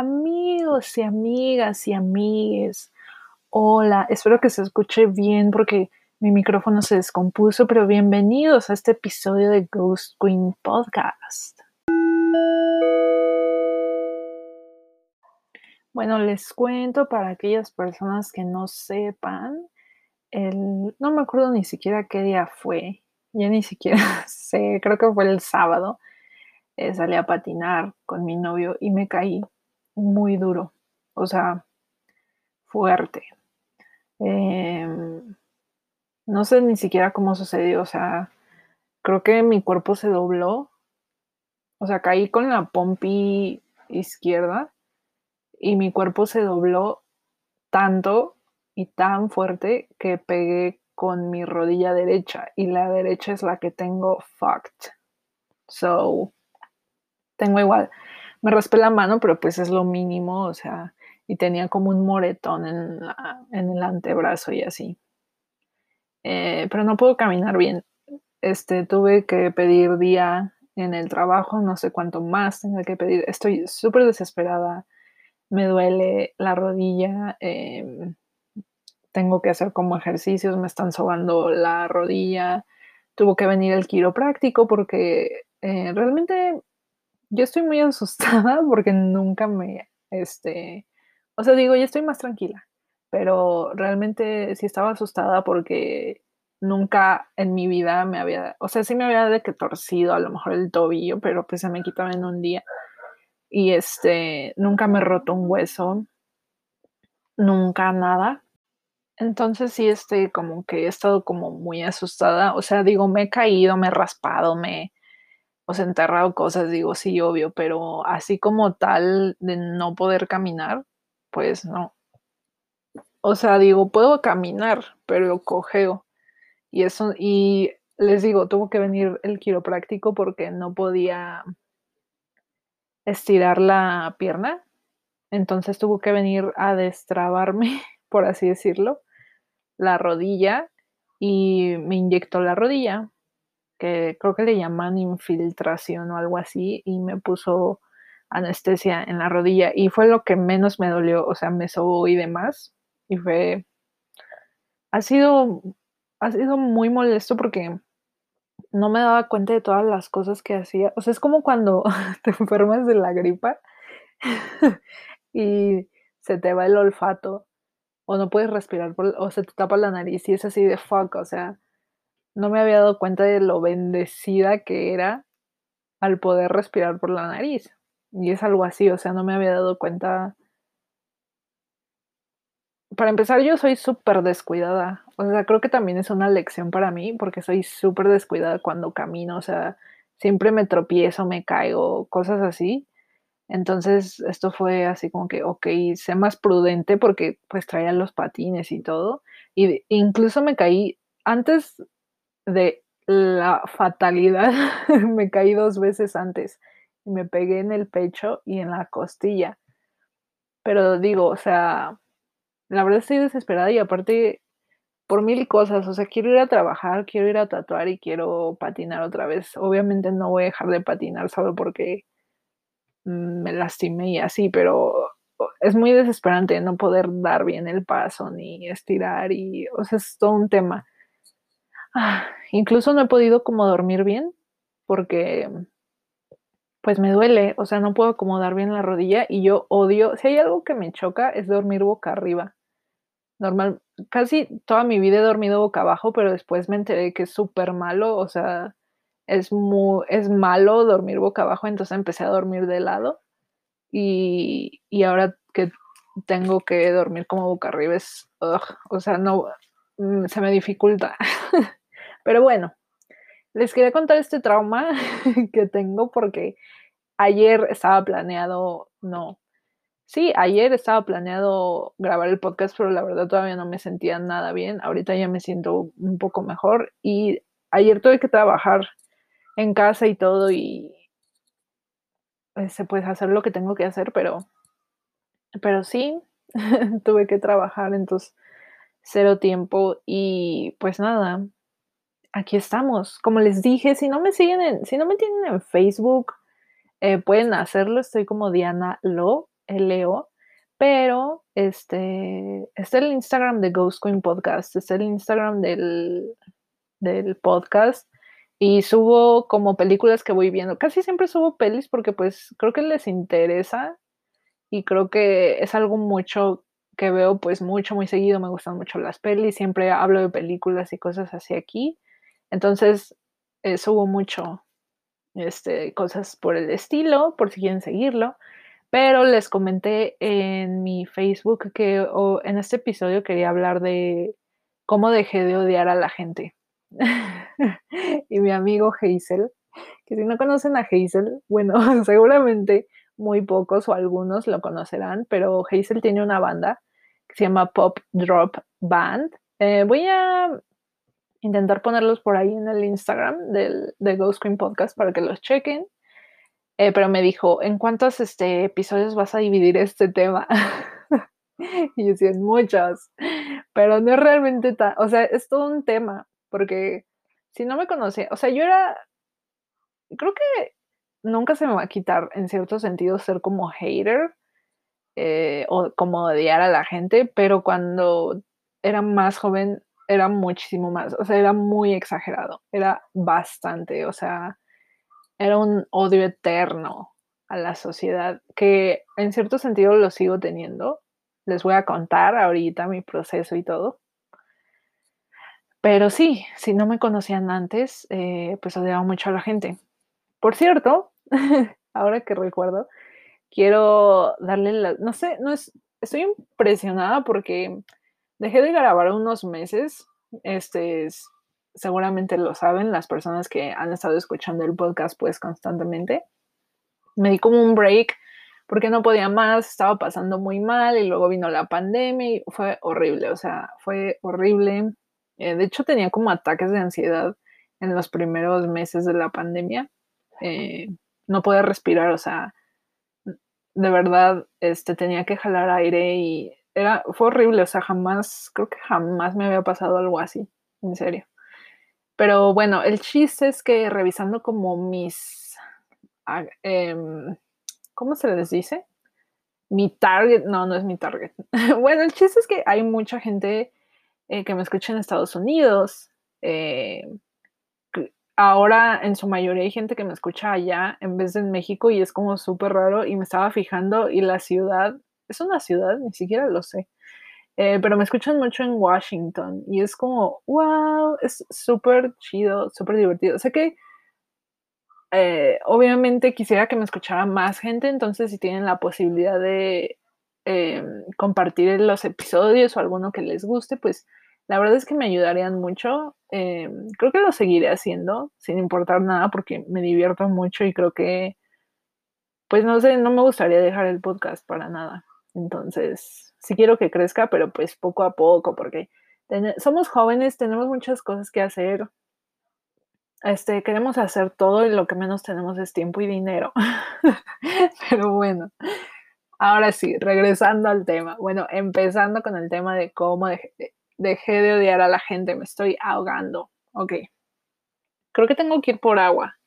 Amigos y amigas y amigues, hola, espero que se escuche bien porque mi micrófono se descompuso, pero bienvenidos a este episodio de Ghost Queen Podcast. Bueno, les cuento para aquellas personas que no sepan, no me acuerdo ni siquiera qué día fue, ya ni siquiera sé, creo que fue el sábado, eh, salí a patinar con mi novio y me caí muy duro, o sea, fuerte. Em, no sé ni siquiera cómo sucedió, o sea, creo que mi cuerpo se dobló, o sea, caí con la pompi izquierda y mi cuerpo se dobló tanto y tan fuerte que pegué con mi rodilla derecha y la derecha es la que tengo fucked. So, tengo igual me raspé la mano, pero pues es lo mínimo, o sea, y tenía como un moretón en, el antebrazo y así. Eh, pero no puedo caminar bien. Este, tuve que pedir día en el trabajo, no sé cuánto más tengo que pedir. Estoy súper desesperada, me duele la rodilla, em, tengo que hacer como ejercicios, me están sobando la rodilla. Tuvo que venir el quiropráctico porque eh, realmente yo estoy muy asustada porque nunca me, este, o sea, digo, ya estoy más tranquila, pero realmente sí estaba asustada porque nunca en mi vida me había, o sea, sí me había de que torcido a lo mejor el tobillo, pero pues se me quitaba en un día. Y este, nunca me roto un hueso, nunca nada. Entonces sí, este, como que he estado como muy asustada. O sea, digo, me he caído, me he raspado, me, o sea, enterrado cosas, digo, sí, obvio, pero así como tal de no poder caminar, pues no. O sea, digo, puedo caminar, pero cojeo. Y eso, y les digo, tuvo que venir el quiropráctico porque no podía estirar la pierna. Entonces tuvo que venir a destrabarme, por así decirlo, la rodilla y me inyectó la rodilla que creo que le llaman infiltración o algo así, y me puso anestesia en la rodilla y fue lo que menos me dolió, o sea, me sobó y demás, y fue, ha sido, ha sido muy molesto porque no me daba cuenta de todas las cosas que hacía, o sea, es como cuando te enfermas de la gripa y se te va el olfato o no puedes respirar o se te tapa la nariz y es así de fuck, o sea, no me había dado cuenta de lo bendecida que era al poder respirar por la nariz. Y es algo así, o sea, no me había dado cuenta. Para empezar, yo soy súper descuidada. O sea, creo que también es una lección para mí, porque soy súper descuidada cuando camino. O sea, siempre me tropiezo, me caigo, cosas así. Entonces, esto fue así como que, ok, sé más prudente porque pues traía los patines y todo. Y incluso me caí antes de la fatalidad, me caí dos veces antes y me pegué en el pecho y en la costilla. Pero digo, o sea, la verdad estoy desesperada y aparte por mil cosas, o sea, quiero ir a trabajar, quiero ir a tatuar y quiero patinar otra vez. Obviamente no voy a dejar de patinar solo porque me lastimé y así, pero es muy desesperante no poder dar bien el paso ni estirar y, o sea, es todo un tema. Ah, incluso no he podido como dormir bien porque pues me duele, o sea, no puedo acomodar bien la rodilla y yo odio, si hay algo que me choca es dormir boca arriba. Normal, casi toda mi vida he dormido boca abajo, pero después me enteré que es súper malo, o sea, es, muy, es malo dormir boca abajo, entonces empecé a dormir de lado y, y ahora que tengo que dormir como boca arriba es, o sea, no, mm, se me dificulta. Pero bueno, les quería contar este trauma que tengo porque ayer estaba planeado, no, sí, ayer estaba planeado grabar el podcast, pero la verdad todavía no me sentía nada bien. Ahorita ya me siento un poco mejor y ayer tuve que trabajar en casa y todo y se este, puede hacer lo que tengo que hacer, pero, pero sí, tuve que trabajar, entonces cero tiempo y pues nada, aquí estamos. Como les dije, si no me siguen en, si no me tienen en Facebook, eh, pueden hacerlo. Estoy como Diana Lo. Leo, pero este, está el Instagram de Ghost Queen Podcast, está el Instagram del, del podcast y subo como películas que voy viendo. Casi siempre subo pelis porque pues creo que les interesa y creo que es algo mucho que veo pues mucho, muy seguido. Me gustan mucho las pelis, siempre hablo de películas y cosas así aquí. Entonces eh, subo mucho este, cosas por el estilo, por si quieren seguirlo. Pero les comenté en mi Facebook que en este episodio quería hablar de cómo dejé de odiar a la gente. y mi amigo Hazel, que si no conocen a Hazel, bueno, seguramente muy pocos o algunos lo conocerán, pero Hazel tiene una banda que se llama Pop Drop Band. Eh, voy a intentar ponerlos por ahí en el Instagram del, de Ghost Screen Podcast para que los chequen. Eh, pero me dijo, ¿en cuántos este, episodios vas a dividir este tema? y yo decía, en muchos, pero no es realmente tan, o sea, es todo un tema, porque si no me conocía, o sea, yo era, creo que nunca se me va a quitar en cierto sentido ser como hater eh, o como odiar a la gente, pero cuando era más joven era muchísimo más, o sea, era muy exagerado, era bastante, o sea, era un odio eterno a la sociedad que en cierto sentido lo sigo teniendo. Les voy a contar ahorita mi proceso y todo. Pero sí, si no me conocían antes, eh, pues odiaba mucho a la gente. Por cierto, ahora que recuerdo, quiero darle la, no sé, no es, estoy impresionada porque dejé de grabar unos meses, este, seguramente lo saben las personas que han estado escuchando el podcast pues constantemente. Me di como un break porque no podía más, estaba pasando muy mal y luego vino la pandemia y fue horrible, o sea, fue horrible. Eh, de hecho tenía como ataques de ansiedad en los primeros meses de la pandemia. Eh, no podía respirar, o sea, de verdad, este, tenía que jalar aire y era, fue horrible, o sea, jamás, creo que jamás me había pasado algo así, en serio. Pero bueno, el chiste es que revisando como mis, ah, em, ¿cómo se les dice? Mi target, no, no es mi target. bueno, el chiste es que hay mucha gente eh, que me escucha en Estados Unidos. Eh, ahora en su mayoría hay gente que me escucha allá en vez de en México y es como súper raro y me estaba fijando y la ciudad, es una ciudad, ni siquiera lo sé. Eh, pero me escuchan mucho en Washington y es como, wow, es súper chido, súper divertido. Sé que eh, obviamente quisiera que me escuchara más gente, entonces si tienen la posibilidad de eh, compartir los episodios o alguno que les guste, pues la verdad es que me ayudarían mucho. creo que lo seguiré haciendo sin importar nada porque me divierto mucho y creo que, pues no sé, no me gustaría dejar el podcast para nada. Entonces, sí quiero que crezca, pero pues poco a poco, porque somos jóvenes, tenemos muchas cosas que hacer. Este, queremos hacer todo y lo que menos tenemos es tiempo y dinero. pero bueno, ahora sí, regresando al tema. Bueno, empezando con el tema de cómo dejé, dejé de odiar a la gente, me estoy ahogando. Ok. Creo que tengo que ir por agua.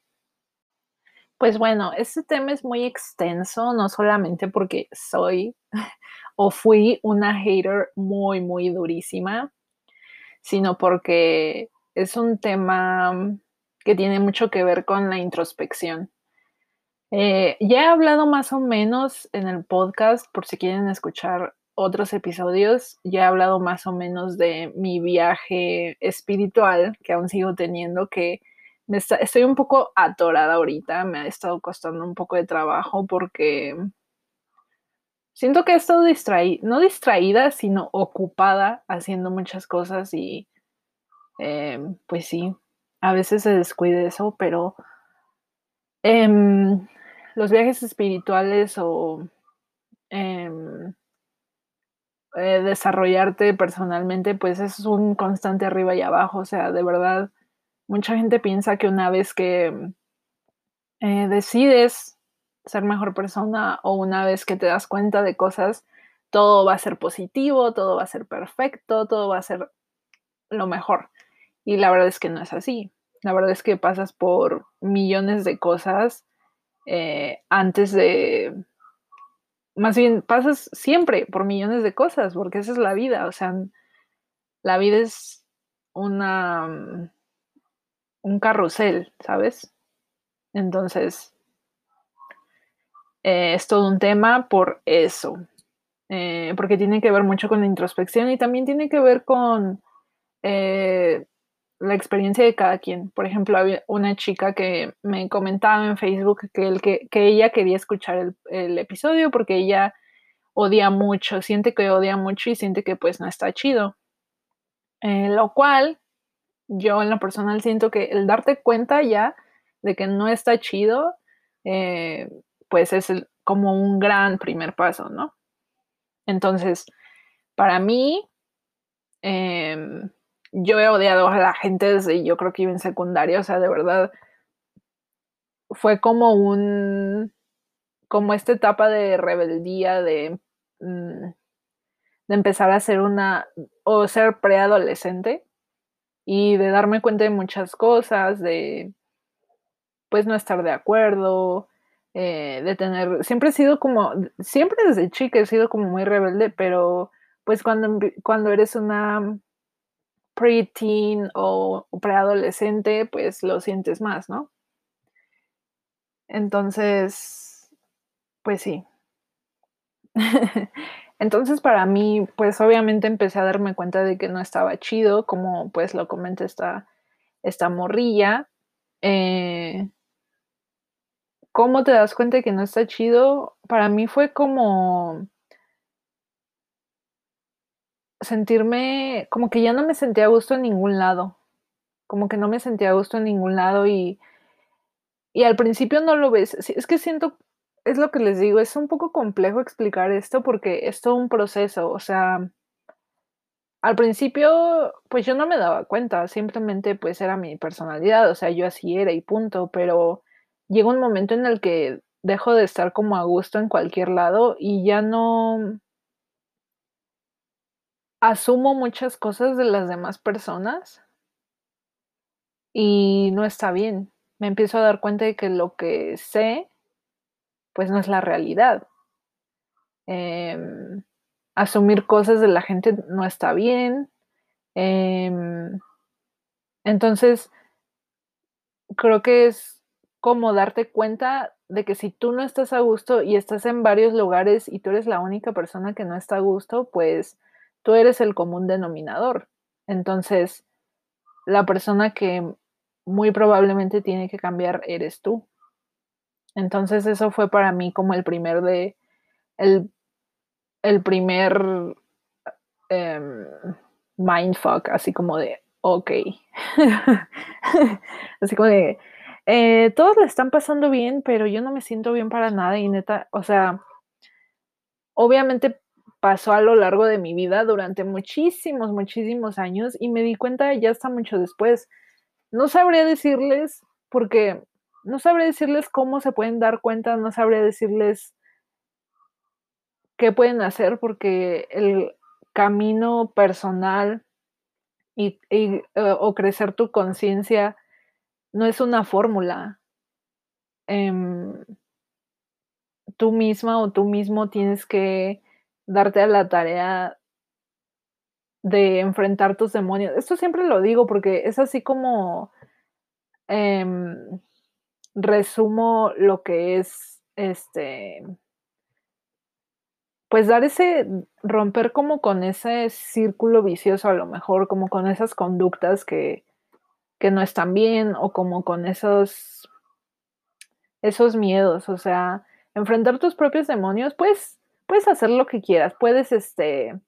Pues bueno, este tema es muy extenso, no solamente porque soy o fui una hater muy, muy durísima, sino porque es un tema que tiene mucho que ver con la introspección. Eh, ya he hablado más o menos en el podcast, por si quieren escuchar otros episodios, ya he hablado más o menos de mi viaje espiritual que aún sigo teniendo, que estoy un poco atorada ahorita, me ha estado costando un poco de trabajo porque siento que he estado distraída, no distraída, sino ocupada haciendo muchas cosas y eh, pues sí, a veces se descuide eso, pero em, los viajes espirituales o em, eh, desarrollarte personalmente, pues es un constante arriba y abajo, o sea, de verdad Mucha gente piensa que una vez que eh, decides ser mejor persona o una vez que te das cuenta de cosas, todo va a ser positivo, todo va a ser perfecto, todo va a ser lo mejor. Y la verdad es que no es así. La verdad es que pasas por millones de cosas eh, antes de más bien pasas siempre por millones de cosas, porque esa es la vida, o sea, la vida es una un carrusel, ¿sabes? Entonces, eh, es todo un tema por eso, eh, porque tiene que ver mucho con la introspección y también tiene que ver con eh, la experiencia de cada quien. Por ejemplo, había una chica que me comentaba en Facebook que, que, ella quería escuchar el, episodio porque ella odia mucho, siente que odia mucho y siente que pues no está chido. lo cual yo en lo personal siento que el darte cuenta ya de que no está chido, eh, pues es como un gran primer paso, ¿no? Entonces, para mí, em, yo he odiado a la gente desde yo creo que iba en secundaria, o sea, de verdad, fue como un, como esta etapa de rebeldía, de, mm, de empezar a ser una, o ser preadolescente y de darme cuenta de muchas cosas, de pues no estar de acuerdo, eh, de tener, siempre he sido como, siempre desde chica he sido como muy rebelde, pero pues cuando, cuando eres una preteen o preadolescente, pues lo sientes más, ¿no? Entonces, pues sí. Entonces para mí, pues obviamente empecé a darme cuenta de que no estaba chido, como pues lo comenta esta, esta morrilla. Eh, ¿Cómo te das cuenta de que no está chido? Para mí fue como sentirme, como que ya no me sentía a gusto en ningún lado, como que no me sentía a gusto en ningún lado y, y al principio no lo ves, es que siento es lo que les digo, es un poco complejo explicar esto porque es todo un proceso, o sea, al principio, pues yo no me daba cuenta, simplemente pues era mi personalidad, o sea, yo así era y punto, pero llega un momento en el que dejo de estar como a gusto en cualquier lado y ya no asumo muchas cosas de las demás personas y no está bien. Me empiezo a dar cuenta de que lo que sé pues no es la realidad. Em, asumir cosas de la gente no está bien. Em, entonces, creo que es como darte cuenta de que si tú no estás a gusto y estás en varios lugares y tú eres la única persona que no está a gusto, pues tú eres el común denominador. Entonces, la persona que muy probablemente tiene que cambiar eres tú. Entonces eso fue para mí como el primer de, el, el primer em, mindfuck, así como de, ok, así como de, eh, todos le están pasando bien, pero yo no me siento bien para nada y neta, o sea, obviamente pasó a lo largo de mi vida durante muchísimos, muchísimos años y me di cuenta ya hasta mucho después. No sabría decirles porque no sabré decirles cómo se pueden dar cuenta, no sabré decirles qué pueden hacer porque el camino personal y, eh, o crecer tu conciencia no es una fórmula. Em, tú misma o tú mismo tienes que darte a la tarea de enfrentar tus demonios. Esto siempre lo digo porque es así como em, resumo lo que es este pues dar ese romper como con ese círculo vicioso a lo mejor como con esas conductas que, que no están bien o como con esos esos miedos, o sea, enfrentar tus propios demonios, pues puedes hacer lo que quieras, puedes este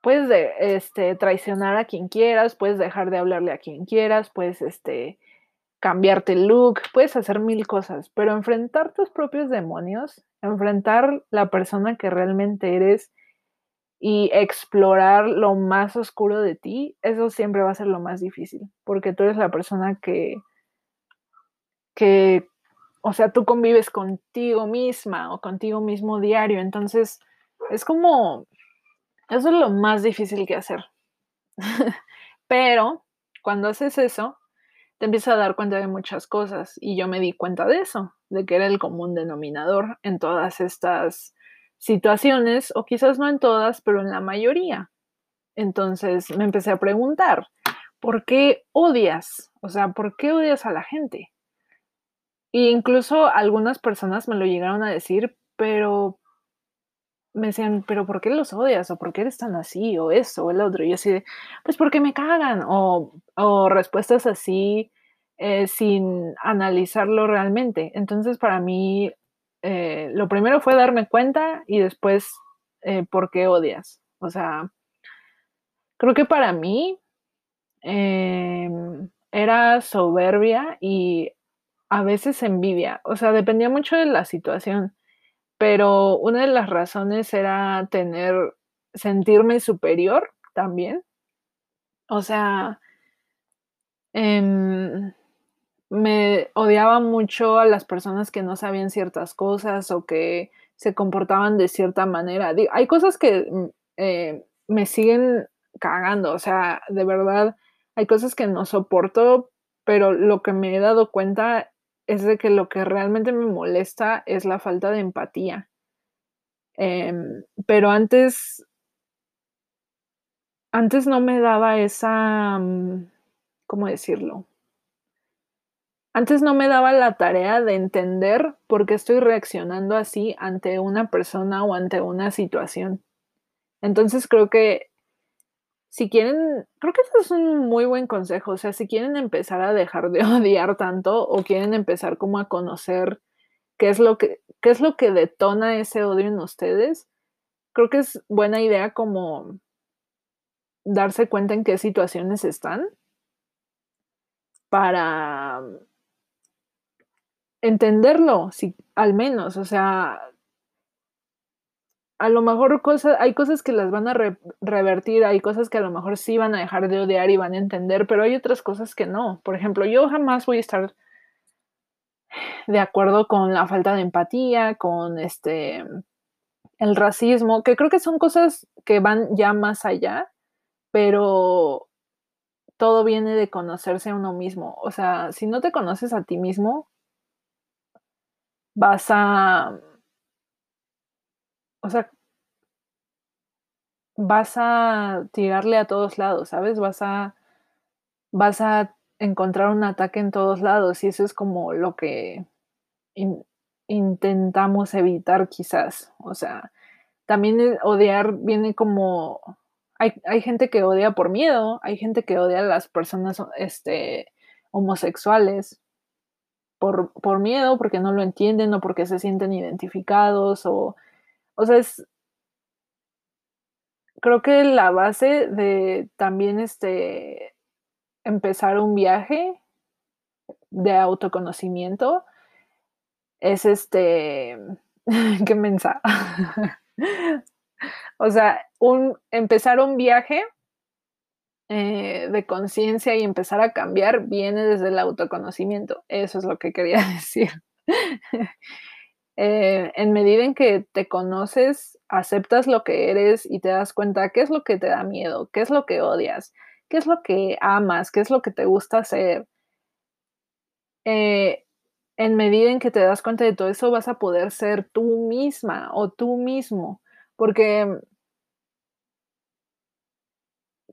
puedes de, este traicionar a quien quieras, puedes dejar de hablarle a quien quieras, puedes este cambiarte el look, puedes hacer mil cosas, pero enfrentar tus propios demonios, enfrentar la persona que realmente eres y explorar lo más oscuro de ti, eso siempre va a ser lo más difícil, porque tú eres la persona que, que, o sea, tú convives contigo misma o contigo mismo diario, entonces es como, eso es lo más difícil que hacer. pero cuando haces eso, te empiezas a dar cuenta de muchas cosas y yo me di cuenta de eso. de que era el común denominador en todas estas situaciones, o quizás no en todas, pero en la mayoría. Entonces me empecé a preguntar, ¿por qué odias? O sea, ¿por qué odias a la gente? E incluso algunas personas me lo llegaron a decir, pero me decían, pero ¿por qué los odias? ¿O por qué eres tan así? O eso, o el otro. Y yo así de, pues porque me cagan. O, o respuestas así eh, sin analizarlo realmente. Entonces, para mí, eh, lo primero fue darme cuenta y después, eh, ¿por qué odias? O sea, creo que para mí em, era soberbia y a veces envidia. O sea, dependía mucho de la situación. Pero una de las razones era tener, sentirme superior también. O sea, em, me odiaba mucho a las personas que no sabían ciertas cosas o que se comportaban de cierta manera. Hay cosas que mm, eh, me siguen cagando, o sea, de verdad, hay cosas que no soporto, pero lo que me he dado cuenta es de que lo que realmente me molesta es la falta de empatía. Em, pero antes, antes no me daba esa, mm, ¿cómo decirlo? Antes no me daba la tarea de entender por qué estoy reaccionando así ante una persona o ante una situación. Entonces creo que si quieren, creo que eso es un muy buen consejo, o sea, si quieren empezar a dejar de odiar tanto o quieren empezar como a conocer qué es lo que, qué es lo que detona ese odio en ustedes, creo que es buena idea como darse cuenta en qué situaciones están para entenderlo, si, al menos, o sea, a lo mejor cosas, hay cosas que las van a revertir, hay cosas que a lo mejor sí van a dejar de odiar y van a entender, pero hay otras cosas que no. Por ejemplo, yo jamás voy a estar de acuerdo con la falta de empatía, con este el racismo, que creo que son cosas que van ya más allá, pero todo viene de conocerse a uno mismo. O sea, si no te conoces a ti mismo, vas a, o sea, vas a tirarle a todos lados, ¿sabes? Vas a, vas a encontrar un ataque en todos lados y eso es como lo que intentamos evitar quizás. O sea, también odiar viene como, hay, hay, gente que odia por miedo, hay gente que odia a las personas este, homosexuales, por, miedo, porque no lo entienden o porque se sienten identificados o, o sea, es, creo que la base de también este, empezar un viaje de autoconocimiento es este, qué mensa. o sea, un, empezar un viaje eh, de conciencia y empezar a cambiar viene desde el autoconocimiento. Eso es lo que quería decir. Eh, en medida en que te conoces, aceptas lo que eres y te das cuenta qué es lo que te da miedo, qué es lo que odias, qué es lo que amas, qué es lo que te gusta hacer. Eh, en medida en que te das cuenta de todo eso, vas a poder ser tú misma o tú mismo, porque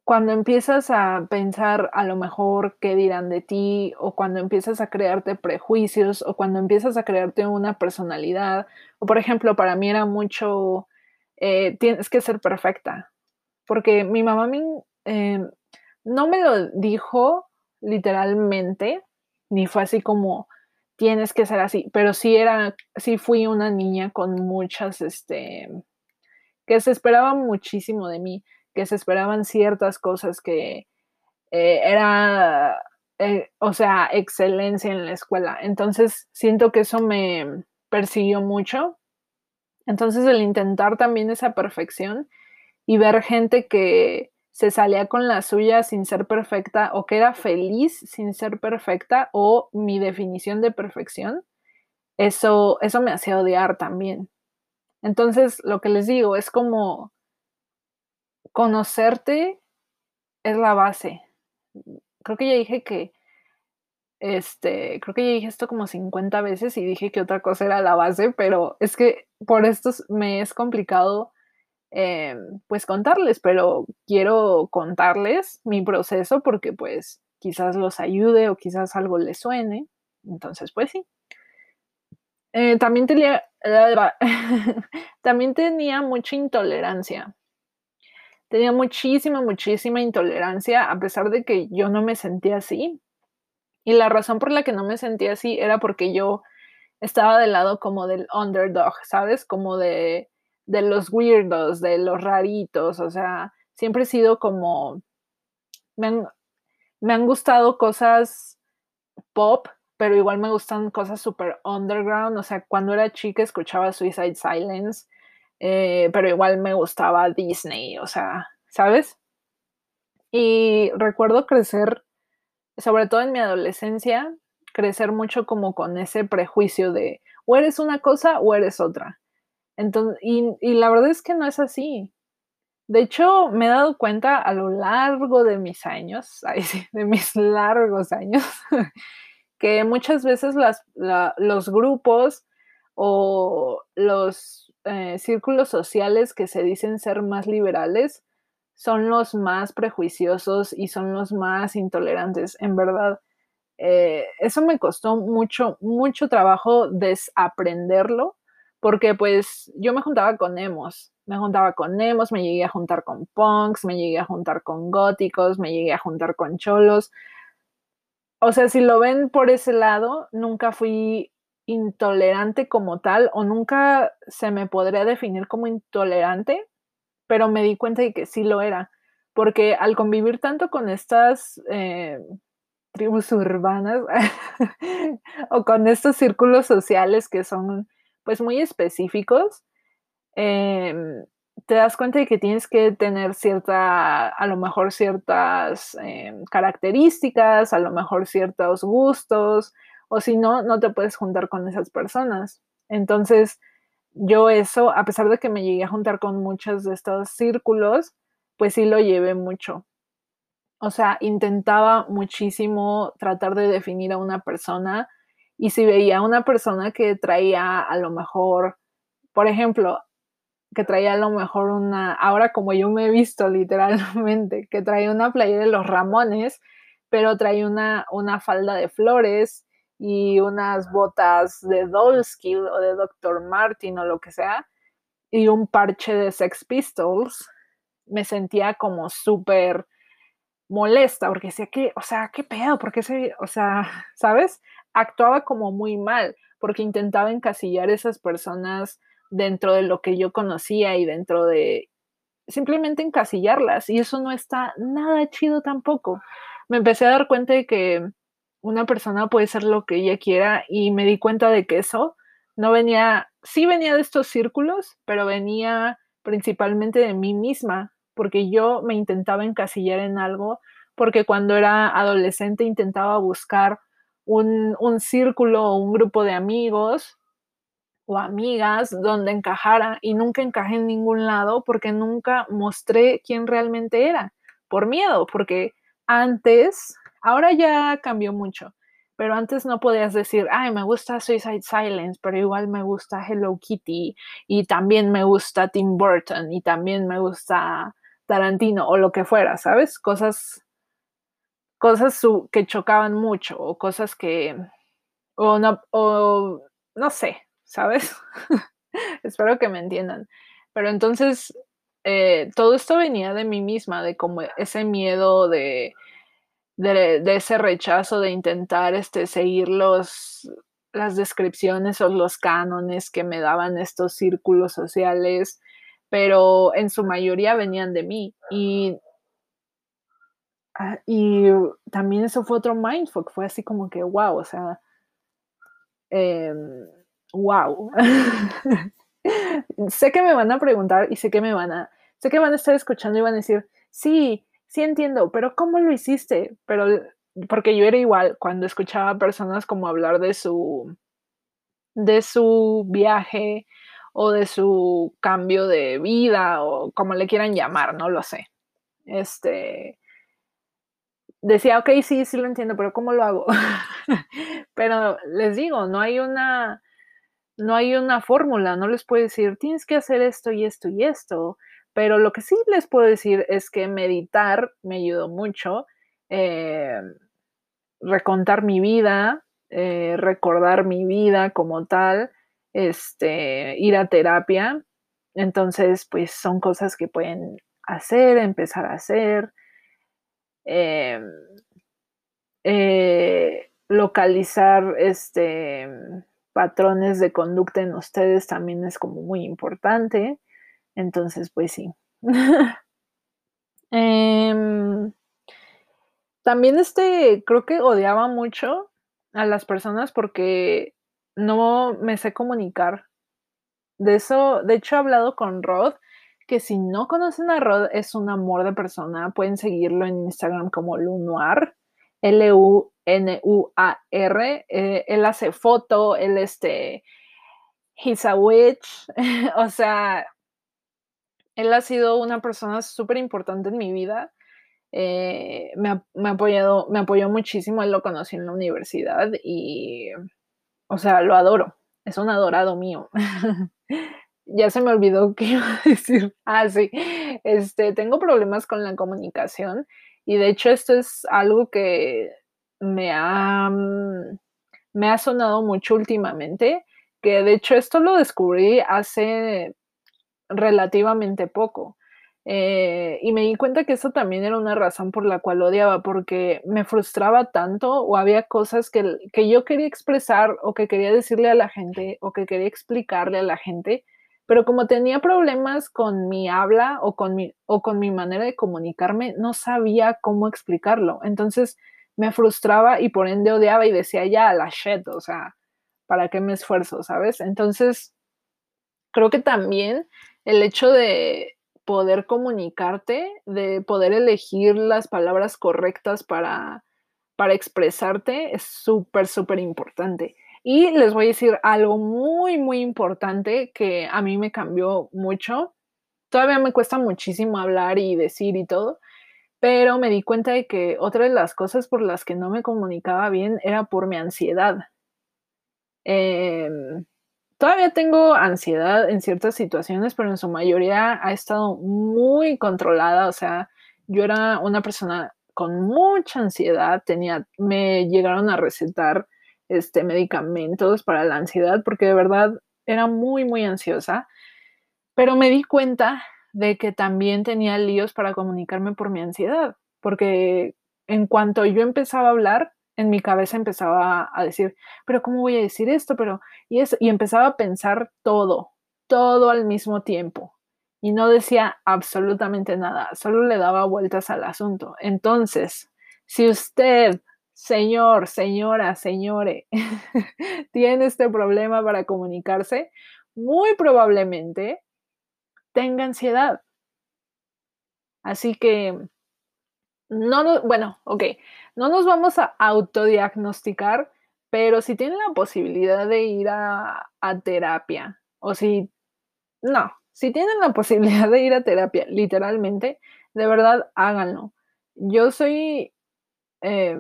cuando empiezas a pensar a lo mejor qué dirán de ti, o cuando empiezas a crearte prejuicios, o cuando empiezas a crearte una personalidad, o por ejemplo, para mí era mucho, eh, tienes que ser perfecta, porque mi mamá em, no me lo dijo literalmente, ni fue así como tienes que ser así, pero sí era, sí fui una niña con muchas, este, que se esperaba muchísimo de mí que se esperaban ciertas cosas que eh, era, eh, o sea, excelencia en la escuela. Entonces, siento que eso me persiguió mucho. Entonces, el intentar también esa perfección y ver gente que se salía con la suya sin ser perfecta o que era feliz sin ser perfecta o mi definición de perfección, eso, eso me hacía odiar también. Entonces, lo que les digo es como conocerte es la base. Creo que ya dije que Este, creo que ya dije esto como 50 veces y dije que otra cosa era la base, pero es que por esto me es complicado eh, pues contarles, pero quiero contarles mi proceso porque pues quizás los ayude o quizás algo les suene. Entonces, pues sí. Eh, también tenía, también tenía mucha intolerancia. Tenía muchísima, muchísima intolerancia, a pesar de que yo no me sentía así. Y la razón por la que no me sentía así era porque yo estaba del lado como del underdog, ¿sabes? Como de, de los weirdos, de los raritos, o sea, siempre he sido como, me han, me han gustado cosas pop, pero igual me gustan cosas súper underground, o sea, cuando era chica escuchaba Suicide Silence, eh, pero igual me gustaba Disney, o sea, ¿sabes? Y recuerdo crecer sobre todo en mi adolescencia, crecer mucho como con ese prejuicio de o eres una cosa o eres otra. Entonces, y, la verdad es que no es así. De hecho, me he dado cuenta a lo largo de mis años, de mis largos años, que muchas veces los grupos o los eh, círculos sociales que se dicen ser más liberales son los más prejuiciosos y son los más intolerantes, en verdad. Eh, eso me costó mucho, mucho trabajo desaprenderlo, porque pues yo me juntaba con emos, me juntaba con emos, me llegué a juntar con punks, me llegué a juntar con góticos, me llegué a juntar con cholos. O sea, si lo ven por ese lado, nunca fui intolerante como tal o nunca se me podría definir como intolerante, pero me di cuenta de que sí lo era, porque al convivir tanto con estas eh, tribus urbanas o con estos círculos sociales que son pues muy específicos, em, te das cuenta de que tienes que tener cierta, a lo mejor ciertas em, características, a lo mejor ciertos gustos, o si no, no te puedes juntar con esas personas. Entonces, yo eso, a pesar de que me llegué a juntar con muchos de estos círculos, pues sí lo llevé mucho. O sea, intentaba muchísimo tratar de definir a una persona y si veía a una persona que traía a lo mejor, por ejemplo, que traía a lo mejor una, ahora como yo me he visto literalmente, que traía una playa de los Ramones, pero traía una, una falda de flores y unas botas de Dolskill o de Dr. Martin o lo que sea, y un parche de Sex Pistols, me sentía como súper molesta, porque decía que, o sea, qué pedo, porque se, o sea, ¿sabes? Actuaba como muy mal, porque intentaba encasillar esas personas dentro de lo que yo conocía y dentro de simplemente encasillarlas, y eso no está nada chido tampoco. Me empecé a dar cuenta de que una persona puede ser lo que ella quiera y me di cuenta de que eso no venía, sí venía de estos círculos, pero venía principalmente de mí misma, porque yo me intentaba encasillar en algo, porque cuando era adolescente intentaba buscar un, un círculo o un grupo de amigos o amigas donde encajara y nunca encajé en ningún lado porque nunca mostré quién realmente era, por miedo, porque antes Ahora ya cambió mucho, pero antes no podías decir, ay, me gusta Suicide Silence, pero igual me gusta Hello Kitty y también me gusta Tim Burton y también me gusta Tarantino o lo que fuera, ¿sabes? Cosas, cosas que chocaban mucho o cosas que, o no, o no sé, ¿sabes? Espero que me entiendan. Pero entonces, eh, todo esto venía de mí misma, de como ese miedo de de, ese rechazo de intentar este, seguir los, las descripciones o los cánones que me daban estos círculos sociales, pero en su mayoría venían de mí. Y, ah, y también eso fue otro mindfuck, fue así como que, wow, o sea, wow. Em, sé que me van a preguntar y sé que me van a, sé que van a estar escuchando y van a decir, sí, sí entiendo, pero ¿cómo lo hiciste? Pero porque yo era igual cuando escuchaba a personas como hablar de su de su viaje o de su cambio de vida o como le quieran llamar, no lo sé. Este decía, ok, sí, sí lo entiendo, pero ¿cómo lo hago? pero les digo, no hay una, no hay una fórmula, no les puedo decir, tienes que hacer esto y esto y esto, pero lo que sí les puedo decir es que meditar me ayudó mucho, eh, recontar mi vida, eh, recordar mi vida como tal, este, ir a terapia. Entonces, pues son cosas que pueden hacer, empezar a hacer. Eh, localizar este, patrones de conducta en ustedes también es como muy importante. Entonces, pues sí. Em, también este, creo que odiaba mucho a las personas porque no me sé comunicar. De eso, de hecho, he hablado con Rod, que si no conocen a Rod, es un amor de persona. Pueden seguirlo en Instagram como Lunoir, L-U-N-U-A-R. Eh, él hace foto, él este, he's a witch. o sea, él ha sido una persona súper importante en mi vida. Eh, me, ha, apoyado, me apoyó muchísimo, él lo conocí en la universidad y, o sea, lo adoro, es un adorado mío. ya se me olvidó qué iba a decir. Ah, sí, este, tengo problemas con la comunicación y de hecho esto es algo que me ha, mm, me ha sonado mucho últimamente, que de hecho esto lo descubrí hace relativamente poco. Eh, y me di cuenta que eso también era una razón por la cual odiaba, porque me frustraba tanto o había cosas que, que yo quería expresar o que quería decirle a la gente o que quería explicarle a la gente, pero como tenía problemas con mi habla o con mi, o con mi manera de comunicarme, no sabía cómo explicarlo. Entonces me frustraba y por ende odiaba y decía, ya, la shit, o sea, ¿para qué me esfuerzo, sabes? Entonces, creo que también el hecho de poder comunicarte, de poder elegir las palabras correctas para, para expresarte es súper, súper importante. Y les voy a decir algo muy, muy importante que a mí me cambió mucho. Todavía me cuesta muchísimo hablar y decir y todo, pero me di cuenta de que otra de las cosas por las que no me comunicaba bien era por mi ansiedad. Eh, Todavía tengo ansiedad en ciertas situaciones, pero en su mayoría ha estado muy controlada. O sea, yo era una persona con mucha ansiedad, tenía, me llegaron a recetar este, medicamentos para la ansiedad porque de verdad era muy, muy ansiosa. Pero me di cuenta de que también tenía líos para comunicarme por mi ansiedad, porque en cuanto yo empezaba a hablar, en mi cabeza empezaba a decir, pero ¿cómo voy a decir esto? Pero, y, eso, y empezaba a pensar todo, todo al mismo tiempo. Y no decía absolutamente nada, solo le daba vueltas al asunto. Entonces, si usted, señor, señora, señore, tiene este problema para comunicarse, muy probablemente tenga ansiedad. Así que, no, bueno, ok, no nos vamos a autodiagnosticar, pero si tienen la posibilidad de ir a, terapia, o si, no, si tienen la posibilidad de ir a terapia, literalmente, de verdad háganlo. Yo soy eh,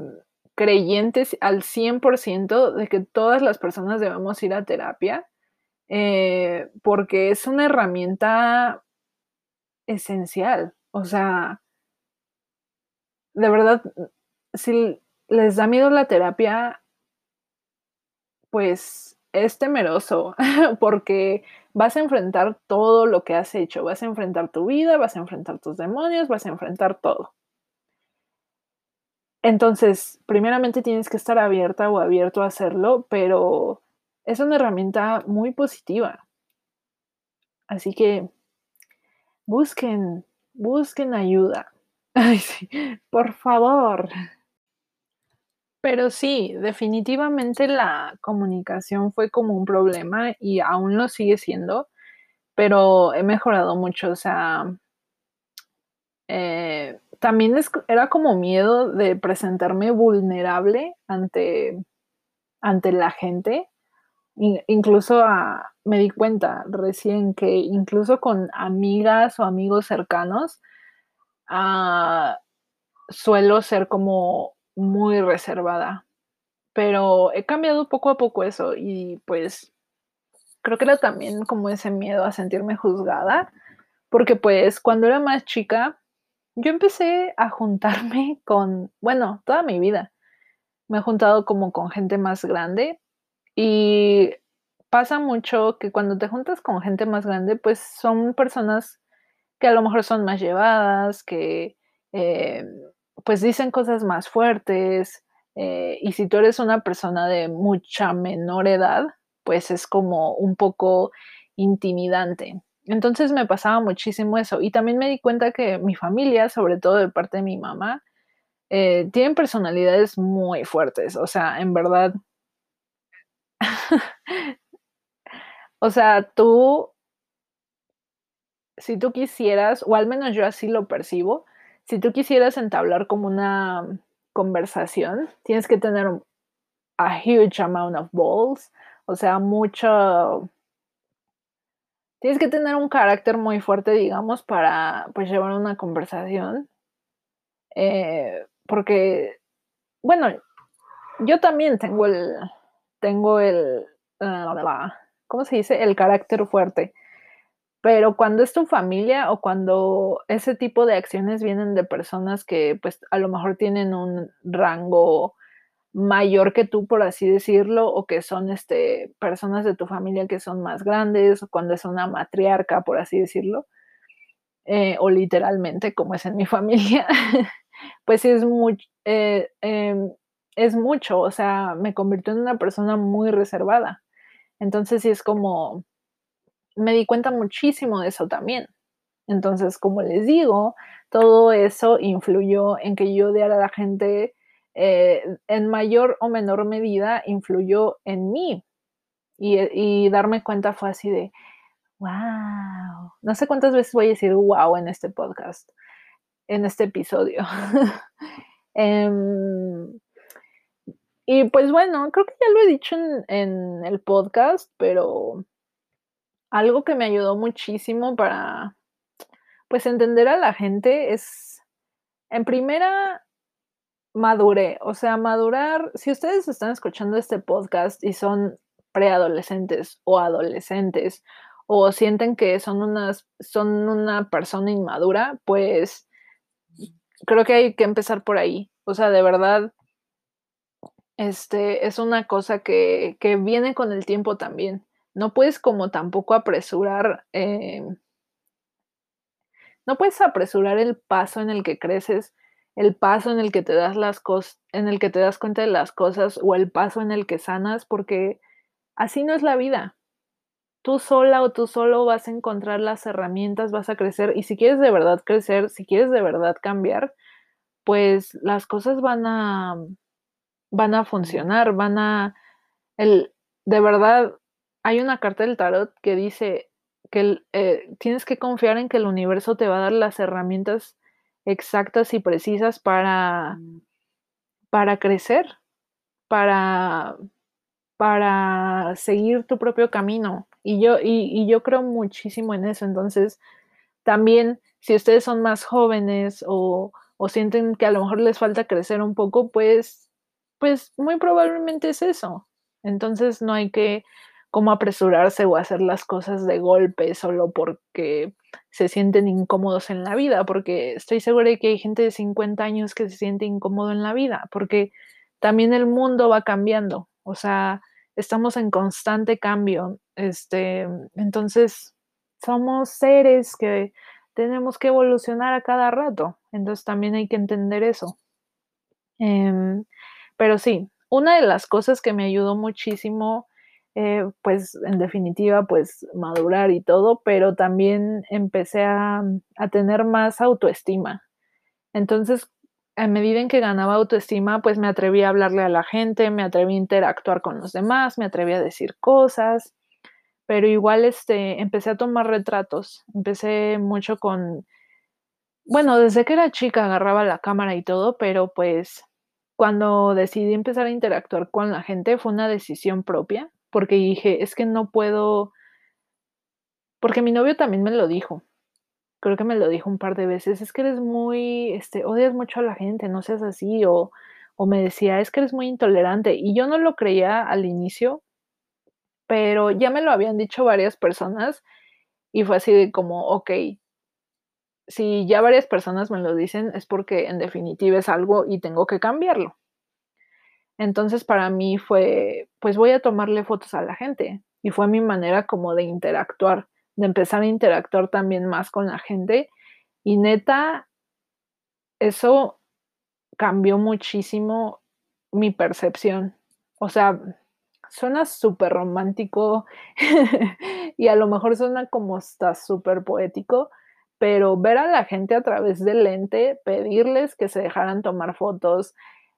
creyente al 100% de que todas las personas debemos ir a terapia, eh, porque es una herramienta esencial. O sea, de verdad, si les da miedo la terapia, pues es temeroso porque vas a enfrentar todo lo que has hecho, vas a enfrentar tu vida, vas a enfrentar tus demonios, vas a enfrentar todo. Entonces, primeramente tienes que estar abierta o abierto a hacerlo, pero es una herramienta muy positiva. Así que busquen, busquen ayuda. Por favor. Pero sí, definitivamente la comunicación fue como un problema y aún lo sigue siendo, pero he mejorado mucho, o sea, eh, también era como miedo de presentarme vulnerable ante, ante la gente. incluso me di cuenta recién que incluso con amigas o amigos cercanos, ah, suelo ser como muy reservada, pero he cambiado poco a poco eso y pues creo que era también como ese miedo a sentirme juzgada, porque pues cuando era más chica, yo empecé a juntarme con, bueno, toda mi vida, me he juntado como con gente más grande y pasa mucho que cuando te juntas con gente más grande, pues son personas que a lo mejor son más llevadas, que eh, pues dicen cosas más fuertes, eh, y si tú eres una persona de mucha menor edad, pues es como un poco intimidante. Entonces me pasaba muchísimo eso. Y también me di cuenta que mi familia, sobre todo de parte de mi mamá, eh, tienen personalidades muy fuertes. O sea, en verdad. o sea, tú, si tú quisieras, o al menos yo así lo percibo, si tú quisieras entablar como una conversación, tienes que tener a huge amount of balls, o sea, mucho... Tienes que tener un carácter muy fuerte, digamos, para pues llevar una conversación. Eh, porque, bueno, yo también tengo el, tengo el, uh, ¿cómo se dice? El carácter fuerte. Pero cuando es tu familia o cuando ese tipo de acciones vienen de personas que pues a lo mejor tienen un rango mayor que tú, por así decirlo, o que son este, personas de tu familia que son más grandes, o cuando es una matriarca, por así decirlo, eh, o literalmente, como es en mi familia, pues es, eh, em, es mucho, o sea, me convirtió en una persona muy reservada. Entonces sí es como, me di cuenta muchísimo de eso también. Entonces, como les digo, todo eso influyó en que yo odiara a la gente eh, en mayor o menor medida, influyó en mí. Y, darme cuenta fue así de, wow. No sé cuántas veces voy a decir wow en este podcast, en este episodio. um, y pues bueno, creo que ya lo he dicho en el podcast, pero algo que me ayudó muchísimo para, pues, entender a la gente es, en primera, maduré, o sea, madurar, si ustedes están escuchando este podcast y son preadolescentes o adolescentes o sienten que son unas son una persona inmadura, pues creo que hay que empezar por ahí. O sea, de verdad este es una cosa que que viene con el tiempo también no puedes como tampoco apresurar, eh, no puedes apresurar el paso en el que creces, el paso en el que te das las cosas, en el que te das cuenta de las cosas o el paso en el que sanas, porque así no es la vida. Tú sola o tú solo vas a encontrar las herramientas, vas a crecer y si quieres de verdad crecer, si quieres de verdad cambiar, pues las cosas van a van a funcionar, van a el de verdad hay una carta del tarot que dice que eh, tienes que confiar en que el universo te va a dar las herramientas exactas y precisas para, mm. para crecer, para, para seguir tu propio camino. Y yo, y, yo creo muchísimo en eso. Entonces, también si ustedes son más jóvenes o, o, sienten que a lo mejor les falta crecer un poco, pues, pues muy probablemente es eso. Entonces no hay que cómo apresurarse o hacer las cosas de golpe solo porque se sienten incómodos en la vida, porque estoy segura de que hay gente de 50 años que se siente incómodo en la vida, porque también el mundo va cambiando, o sea, estamos en constante cambio, este, entonces somos seres que tenemos que evolucionar a cada rato, entonces también hay que entender eso. Em, pero sí, una de las cosas que me ayudó muchísimo eh, pues en definitiva, pues madurar y todo, pero también empecé a, a tener más autoestima. Entonces, a medida en que ganaba autoestima, pues me atreví a hablarle a la gente, me atreví a interactuar con los demás, me atreví a decir cosas, pero igual este, empecé a tomar retratos, empecé mucho con, bueno, desde que era chica agarraba la cámara y todo, pero pues cuando decidí empezar a interactuar con la gente fue una decisión propia porque dije, es que no puedo, porque mi novio también me lo dijo. creo que me lo dijo un par de veces: "Es que eres muy, este, odias mucho a la gente, no seas así", o o me decía: "Es que eres muy intolerante", y yo no lo creía al inicio pero ya me lo habían dicho varias personas, y fue así de como: "Okey". Si ya varias personas me lo dicen, es porque en definitiva es algo y tengo que cambiarlo. Entonces, para mí fue, pues, voy a tomarle fotos a la gente, y fue mi manera como de interactuar, de empezar a interactuar también más con la gente, y neta eso cambió muchísimo mi percepción. O sea, suena superromántico, y a lo mejor suena como hasta superpoético, pero ver a la gente a través del lente, pedirles que se dejaran tomar fotos,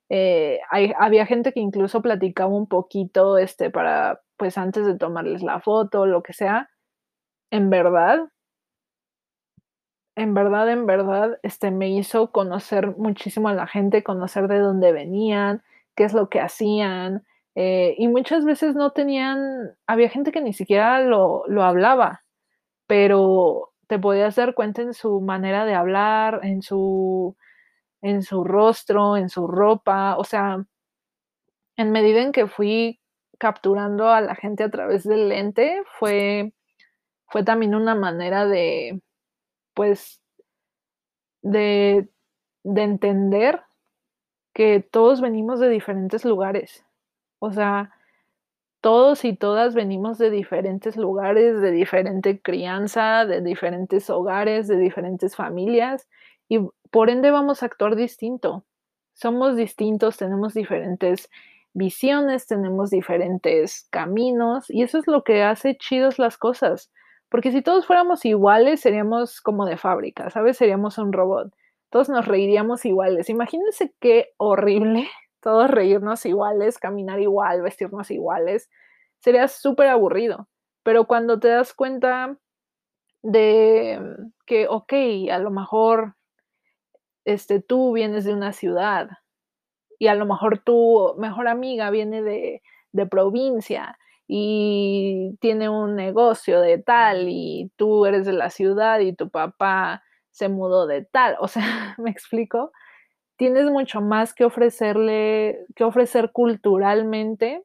eh, hay había gente que incluso platicaba un poquito, este, para, pues, antes de tomarles la foto, lo que sea, en verdad en verdad, en verdad, este, me hizo conocer muchísimo a la gente, conocer de dónde venían, qué es lo que hacían, eh, y muchas veces no tenían había gente que ni siquiera lo lo hablaba, pero te podías dar cuenta en su manera de hablar, en su en su rostro, en su ropa, o sea en medida en que fui capturando a la gente a través del lente, fue fue también una manera de, pues de de entender que todos venimos de diferentes lugares. O sea, todos y todas venimos de diferentes lugares, de diferente crianza, de diferentes hogares, de diferentes familias, y por ende vamos a actuar distinto. Somos distintos, tenemos diferentes visiones, tenemos diferentes caminos, y eso es lo que hace chidos las cosas, porque si todos fuéramos iguales, seríamos como de fábrica, ¿sabes? Seríamos un robot. Todos nos reiríamos iguales. Imagínense qué horrible todos reírnos iguales, caminar igual, vestirnos iguales, sería superaburrido. Pero cuando te das cuenta de que, okey, a lo mejor, este, tú vienes de una ciudad, y a lo mejor tu mejor amiga viene de de provincia, y tiene un negocio de tal, y tú eres de la ciudad, y tu papá se mudó de tal, o sea, ¿me explico? Tienes mucho más que ofrecerle que ofrecer culturalmente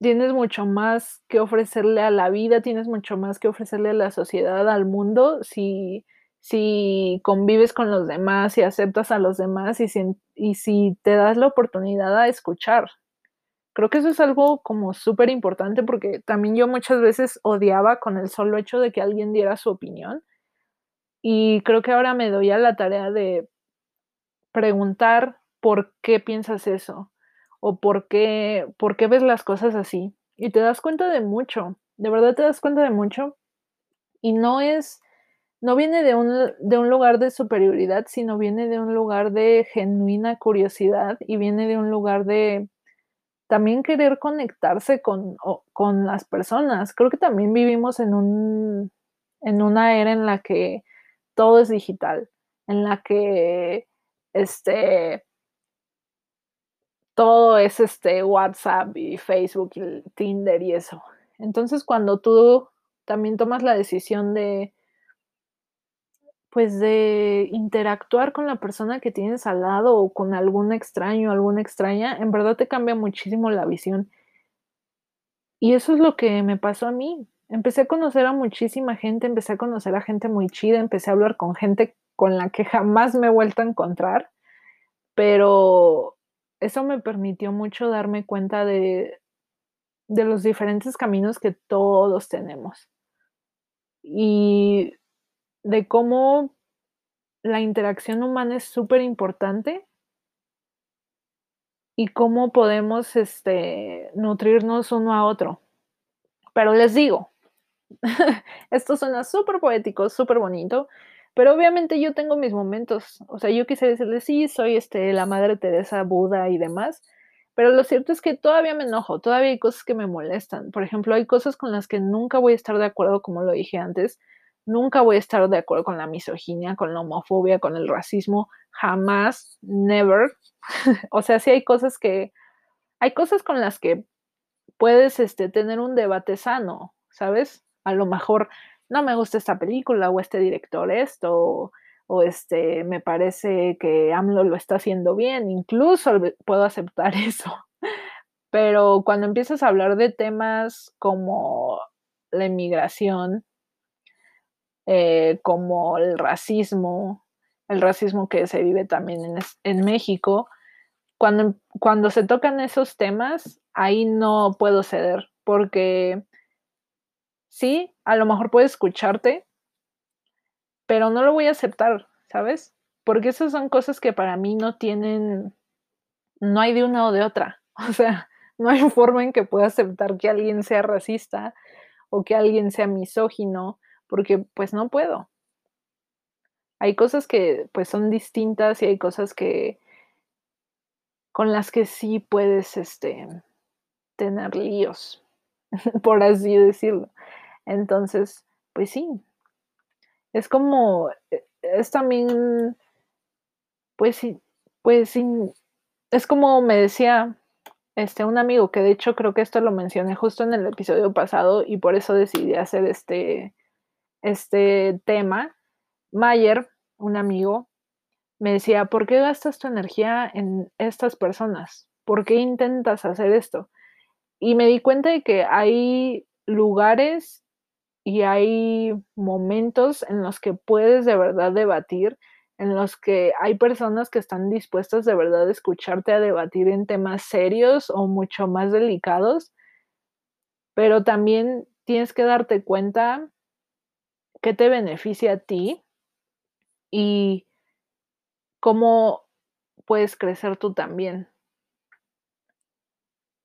tienes mucho más que ofrecerle a la vida, tienes mucho más que ofrecerle a la sociedad, al mundo, si si convives con los demás, si aceptas a los demás, y si y si te das la oportunidad a escuchar. Creo que eso es algo como superimportante, porque también yo muchas veces odiaba con el solo hecho de que alguien diera su opinión. Y creo que ahora me doy a la tarea de preguntar por qué piensas eso, o por qué por qué ves las cosas así, y te das cuenta de mucho, de verdad te das cuenta de mucho, y no es no viene de un de un lugar de superioridad, sino viene de un lugar de genuina curiosidad, y viene de un lugar de también querer conectarse con con las personas. Creo que también vivimos en un en una era en la que todo es digital, en la que, este todo es, este, WhatsApp y Facebook y Tinder y eso. Entonces, cuando tú también tomas la decisión de pues, de interactuar con la persona que tienes al lado, o con algún extraño, alguna extraña, en verdad te cambia muchísimo la visión. Y eso es lo que me pasó a mí. Empecé a conocer a muchísima gente, empecé a conocer a gente muy chida, empecé a hablar con gente con la que jamás me he vuelto a encontrar, pero eso me permitió mucho darme cuenta de de los diferentes caminos que todos tenemos. Y de cómo la interacción humana es superimportante y cómo podemos, este, nutrirnos uno a otro. Pero les digo, esto suena superpoético, superbonito, pero obviamente yo tengo mis momentos. O sea, yo quise decirles: "Sí, soy, este, la Madre Teresa, Buda y demás", pero lo cierto es que todavía me enojo, todavía hay cosas que me molestan. Por ejemplo, hay cosas con las que nunca voy a estar de acuerdo, como lo dije antes. Nunca voy a estar de acuerdo con la misoginia, con la homofobia, con el racismo, jamás, never. O sea, sí hay cosas que hay cosas con las que puedes, este, tener un debate sano, ¿sabes? A lo mejor no me gusta esta película o este director esto, o, este, me parece que AMLO lo está haciendo bien, incluso puedo aceptar eso. Pero cuando empiezas a hablar de temas como la inmigración, eh, como el racismo, el racismo que se vive también en, en México, cuando, cuando se tocan esos temas, ahí no puedo ceder, porque sí, a lo mejor puedo escucharte, pero no lo voy a aceptar, ¿sabes? Porque esas son cosas que para mí no tienen, no hay de una o de otra. O sea, no hay forma en que pueda aceptar que alguien sea racista o que alguien sea misógino, porque pues no puedo. Hay cosas que pues son distintas y hay cosas que con las que sí puedes este tener líos, por así decirlo. Entonces, pues sí, es como, eh, es también, pues sí, pues sí, es como me decía este, un amigo, que de hecho creo que esto lo mencioné justo en el episodio pasado y por eso decidí hacer este, este tema. Mayer, un amigo, me decía, ¿por qué gastas tu energía en estas personas? ¿Por qué intentas hacer esto? Y me di cuenta de que hay lugares y hay momentos en los que puedes de verdad debatir, en los que hay personas que están dispuestas de verdad a escucharte a debatir en temas serios o mucho más delicados, pero también tienes que darte cuenta qué te beneficia a ti y cómo puedes crecer tú también.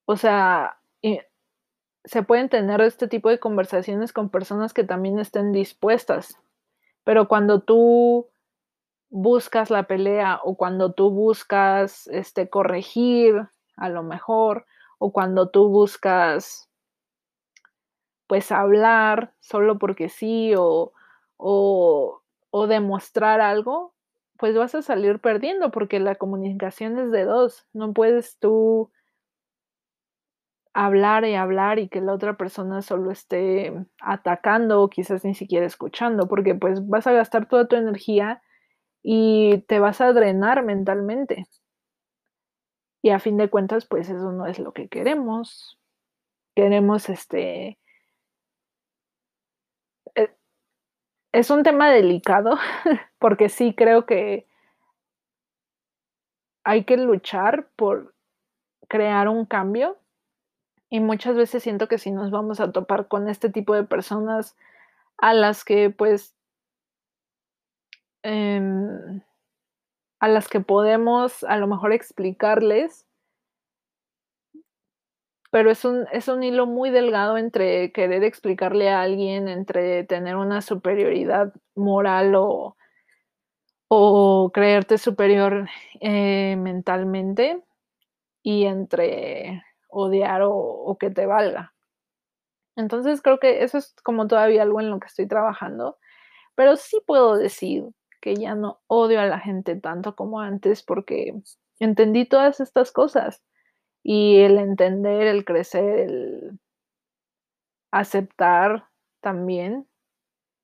O sea, se pueden tener este tipo de conversaciones con personas que también estén dispuestas, pero cuando tú buscas la pelea o cuando tú buscas este corregir a lo mejor o cuando tú buscas pues hablar solo porque sí o, o, demostrar algo, pues vas a salir perdiendo porque la comunicación es de dos. No puedes tú hablar y hablar y que la otra persona solo esté atacando o quizás ni siquiera escuchando, porque pues vas a gastar toda tu energía y te vas a drenar mentalmente. Y a fin de cuentas, pues eso no es lo que queremos. Queremos este... Eh, es un tema delicado porque sí creo que hay que luchar por crear un cambio y muchas veces siento que si nos vamos a topar con este tipo de personas a las que pues em, a las que podemos a lo mejor explicarles, pero es un, es un hilo muy delgado entre querer explicarle a alguien, entre tener una superioridad moral o, o creerte superior eh, mentalmente y entre odiar o, que te valga. Entonces creo que eso es como todavía algo en lo que estoy trabajando, pero sí puedo decir que ya no odio a la gente tanto como antes porque entendí todas estas cosas y el entender, el crecer, el aceptar también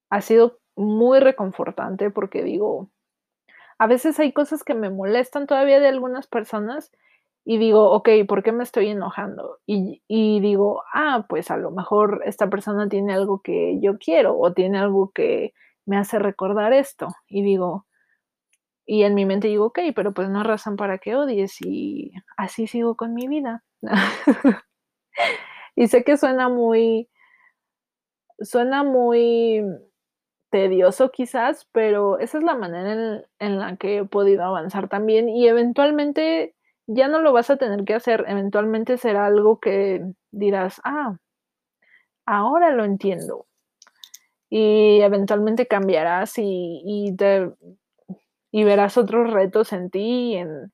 ha sido muy reconfortante porque digo, a veces hay cosas que me molestan todavía de algunas personas y digo, ok, ¿por qué me estoy enojando? Y, digo, ah, pues a lo mejor esta persona tiene algo que yo quiero o tiene algo que me hace recordar esto. Y digo, y en mi mente digo, ok, pero pues no razón para que odies y así sigo con mi vida. y sé que suena muy, suena muy tedioso quizás, pero esa es la manera en, en la que he podido avanzar también y eventualmente ya no lo vas a tener que hacer, eventualmente será algo que dirás, ah, ahora lo entiendo. Y eventualmente cambiarás y, te, y verás otros retos en ti, en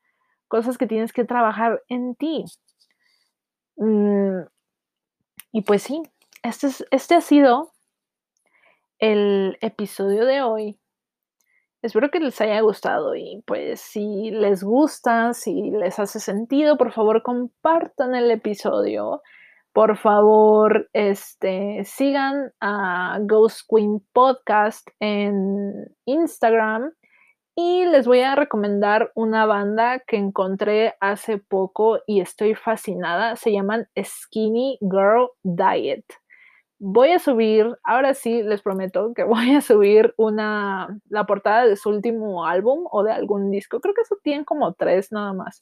cosas que tienes que trabajar en ti. Mm, y pues sí, este, este ha sido el episodio de hoy. Espero que les haya gustado y pues si les gusta, si les hace sentido, por favor compartan el episodio. Por favor, este, sigan a Ghost Queen Podcast en Instagram y les voy a recomendar una banda que encontré hace poco y estoy fascinada. Se llaman Skinny Girl Diet. Voy a subir, ahora sí les prometo que voy a subir una, la portada de su último álbum o de algún disco. Creo que eso tienen como tres nada más.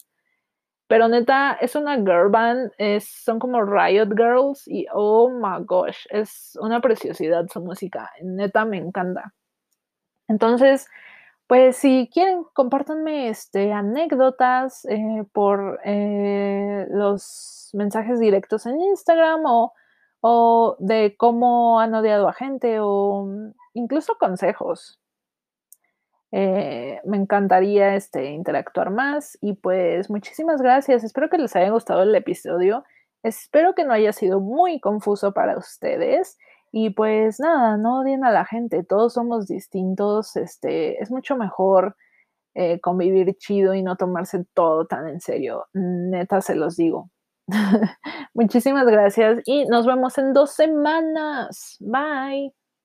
Pero neta, es una girl band, es, son como Riot Girls y oh my gosh, es una preciosidad su música. Neta, me encanta. Entonces, pues si quieren, compártanme este, anécdotas eh, por eh, los mensajes directos en Instagram o, o de cómo han odiado a gente o incluso consejos. Eh, me encantaría este, interactuar más y pues muchísimas gracias. Espero que les haya gustado el episodio. Espero que no haya sido muy confuso para ustedes. Y pues nada, no odien a la gente, todos somos distintos, este, es mucho mejor eh, convivir chido y no tomarse todo tan en serio. Neta, se los digo. Muchísimas gracias y nos vemos en dos semanas. Bye.